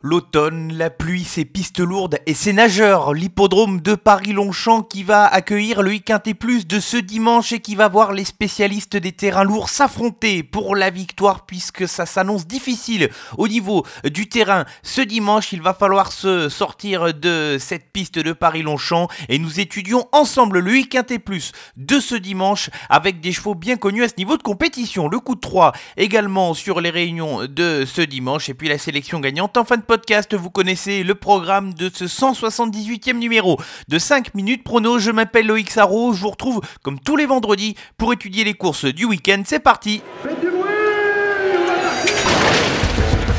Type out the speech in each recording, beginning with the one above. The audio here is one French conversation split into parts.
L'automne, la pluie, ses pistes lourdes et ses nageurs, l'hippodrome de Paris-Longchamp qui va accueillir le Quintet Plus de ce dimanche et qui va voir les spécialistes des terrains lourds s'affronter pour la victoire puisque ça s'annonce difficile au niveau du terrain. Ce dimanche, il va falloir se sortir de cette piste de Paris-Longchamp et nous étudions ensemble le Quintet Plus de ce dimanche avec des chevaux bien connus à ce niveau de compétition. Le coup de 3 également sur les réunions de ce dimanche et puis la sélection gagnante en fin de podcast, vous connaissez le programme de ce 178e numéro de 5 minutes prono. Je m'appelle Loïc Sarro, je vous retrouve comme tous les vendredis pour étudier les courses du week-end. C'est parti Faites du bruit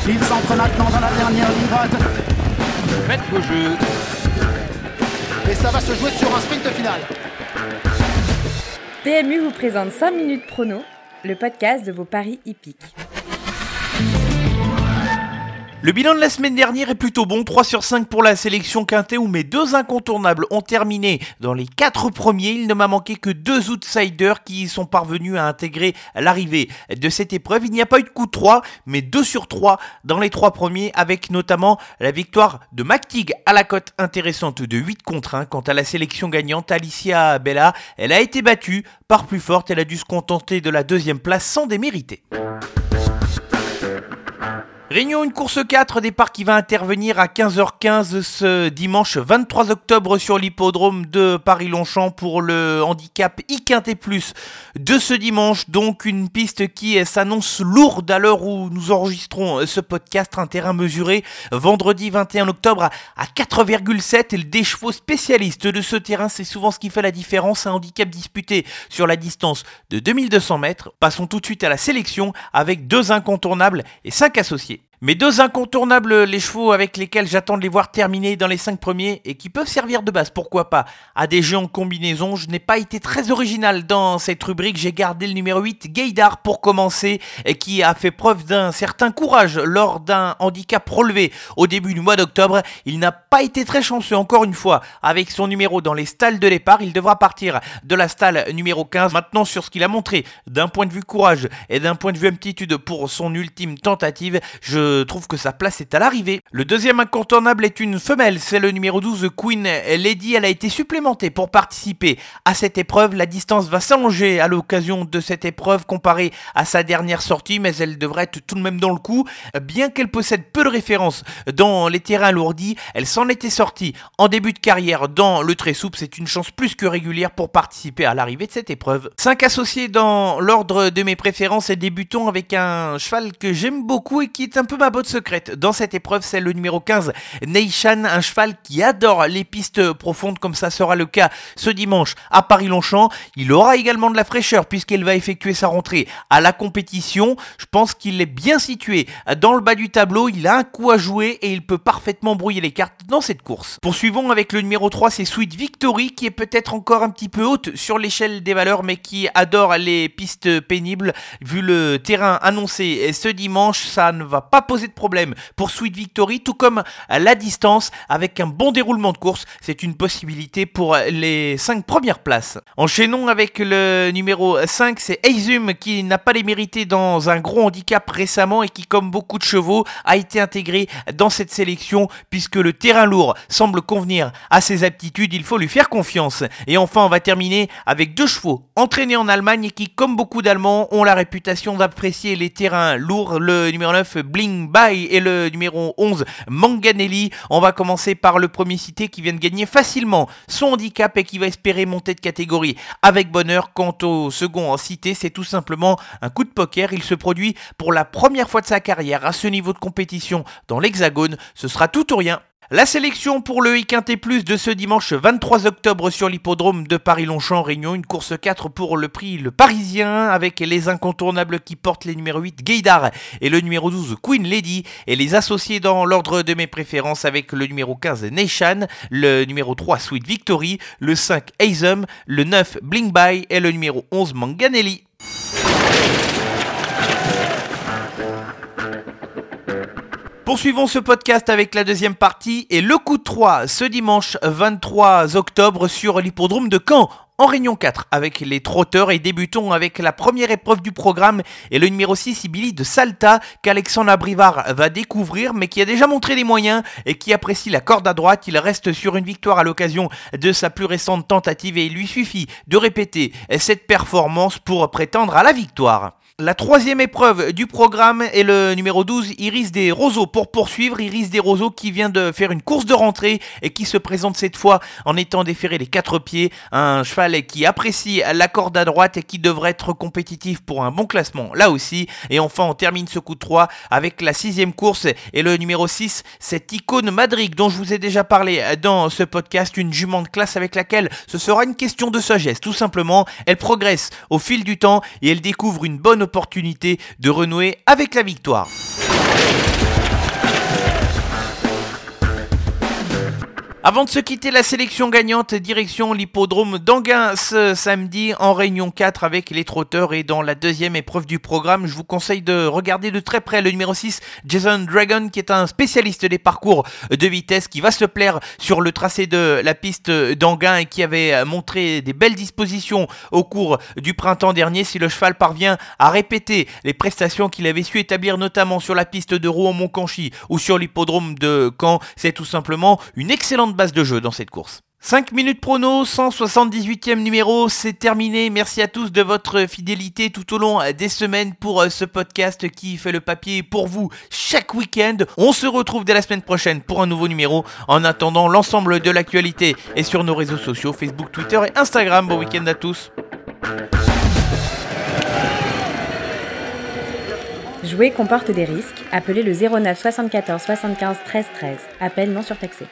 Il s'entre maintenant dans la dernière ligne droite. Faites vos jeux. Et ça va se jouer sur un sprint final. PMU vous présente 5 minutes prono, le podcast de vos paris hippiques. Le bilan de la semaine dernière est plutôt bon, 3 sur 5 pour la sélection quintet où mes deux incontournables ont terminé dans les 4 premiers. Il ne m'a manqué que deux outsiders qui sont parvenus à intégrer l'arrivée de cette épreuve. Il n'y a pas eu de coup de 3, mais 2 sur 3 dans les 3 premiers avec notamment la victoire de McTig à la cote intéressante de 8 contre 1. Quant à la sélection gagnante, Alicia Bella, elle a été battue par plus forte. Elle a dû se contenter de la deuxième place sans démériter. Réunion une course 4, départ qui va intervenir à 15h15 ce dimanche 23 octobre sur l'hippodrome de Paris-Longchamp pour le handicap I Plus de ce dimanche. Donc une piste qui s'annonce lourde à l'heure où nous enregistrons ce podcast. Un terrain mesuré vendredi 21 octobre à 4,7 et des chevaux spécialistes de ce terrain. C'est souvent ce qui fait la différence. Un handicap disputé sur la distance de 2200 mètres. Passons tout de suite à la sélection avec deux incontournables et cinq associés. Mes deux incontournables, les chevaux avec lesquels j'attends de les voir terminer dans les 5 premiers et qui peuvent servir de base, pourquoi pas, à des jeux en combinaison. Je n'ai pas été très original dans cette rubrique, j'ai gardé le numéro 8, Gaydar, pour commencer, et qui a fait preuve d'un certain courage lors d'un handicap relevé au début du mois d'octobre. Il n'a pas été très chanceux, encore une fois, avec son numéro dans les stalles de départ. Il devra partir de la stalle numéro 15. Maintenant, sur ce qu'il a montré d'un point de vue courage et d'un point de vue aptitude pour son ultime tentative, je trouve que sa place est à l'arrivée. Le deuxième incontournable est une femelle, c'est le numéro 12 Queen Lady. Elle a été supplémentée pour participer à cette épreuve. La distance va s'allonger à l'occasion de cette épreuve comparée à sa dernière sortie, mais elle devrait être tout de même dans le coup. Bien qu'elle possède peu de références dans les terrains alourdis, elle s'en était sortie en début de carrière dans le très souple. C'est une chance plus que régulière pour participer à l'arrivée de cette épreuve. 5 associés dans l'ordre de mes préférences et débutons avec un cheval que j'aime beaucoup et qui est un peu ma botte secrète dans cette épreuve, c'est le numéro 15, Neishan, un cheval qui adore les pistes profondes, comme ça sera le cas ce dimanche à Paris-Longchamp. Il aura également de la fraîcheur puisqu'il va effectuer sa rentrée à la compétition. Je pense qu'il est bien situé dans le bas du tableau, il a un coup à jouer et il peut parfaitement brouiller les cartes dans cette course. Poursuivons avec le numéro 3, c'est Sweet Victory, qui est peut-être encore un petit peu haute sur l'échelle des valeurs, mais qui adore les pistes pénibles. Vu le terrain annoncé ce dimanche, ça ne va pas poser de problème pour Sweet Victory, tout comme la distance avec un bon déroulement de course. C'est une possibilité pour les 5 premières places. Enchaînons avec le numéro 5, c'est Eizum qui n'a pas les mérités dans un gros handicap récemment et qui, comme beaucoup de chevaux, a été intégré dans cette sélection puisque le terrain lourd semble convenir à ses aptitudes. Il faut lui faire confiance. Et enfin, on va terminer avec deux chevaux entraînés en Allemagne et qui, comme beaucoup d'Allemands, ont la réputation d'apprécier les terrains lourds. Le numéro 9, Bling Bye et le numéro 11 Manganelli. On va commencer par le premier cité qui vient de gagner facilement son handicap et qui va espérer monter de catégorie avec bonheur. Quant au second cité, c'est tout simplement un coup de poker. Il se produit pour la première fois de sa carrière à ce niveau de compétition dans l'Hexagone. Ce sera tout ou rien la sélection pour le Iquinté Plus de ce dimanche 23 octobre sur l'hippodrome de Paris-Longchamp Réunion, une course 4 pour le prix Le Parisien avec les incontournables qui portent les numéros 8 Gaydar et le numéro 12 Queen Lady et les associés dans l'ordre de mes préférences avec le numéro 15 Nation, le numéro 3 Sweet Victory, le 5 Azum, le 9 Bling By et le numéro 11 Manganelli. Poursuivons ce podcast avec la deuxième partie et le coup de 3 ce dimanche 23 octobre sur l'hippodrome de Caen en Réunion 4 avec les trotteurs et débutons avec la première épreuve du programme et le numéro 6 Ibili de Salta qu'Alexandre Abrivard va découvrir mais qui a déjà montré les moyens et qui apprécie la corde à droite. Il reste sur une victoire à l'occasion de sa plus récente tentative et il lui suffit de répéter cette performance pour prétendre à la victoire. La troisième épreuve du programme est le numéro 12, Iris des Roseaux. Pour poursuivre, Iris des Roseaux qui vient de faire une course de rentrée et qui se présente cette fois en étant déféré les quatre pieds. Un cheval qui apprécie la corde à droite et qui devrait être compétitif pour un bon classement là aussi. Et enfin, on termine ce coup de 3 avec la sixième course et le numéro 6, cette icône Madrid dont je vous ai déjà parlé dans ce podcast. Une jument de classe avec laquelle ce sera une question de sagesse. Tout simplement, elle progresse au fil du temps et elle découvre une bonne de renouer avec la victoire. Avant de se quitter la sélection gagnante, direction l'hippodrome d'Anguin ce samedi en réunion 4 avec les trotteurs et dans la deuxième épreuve du programme, je vous conseille de regarder de très près le numéro 6, Jason Dragon, qui est un spécialiste des parcours de vitesse, qui va se plaire sur le tracé de la piste d'Anguin et qui avait montré des belles dispositions au cours du printemps dernier. Si le cheval parvient à répéter les prestations qu'il avait su établir notamment sur la piste de Rouen-Montcanchi ou sur l'hippodrome de Caen, c'est tout simplement une excellente base de jeu dans cette course. 5 minutes prono, 178e numéro, c'est terminé. Merci à tous de votre fidélité tout au long des semaines pour euh, ce podcast qui fait le papier pour vous chaque week-end. On se retrouve dès la semaine prochaine pour un nouveau numéro. En attendant, l'ensemble de l'actualité est sur nos réseaux sociaux, Facebook, Twitter et Instagram. Bon week-end à tous. Jouer comporte des risques. Appelez le 09 74 75 13 13. Appel non surtaxé.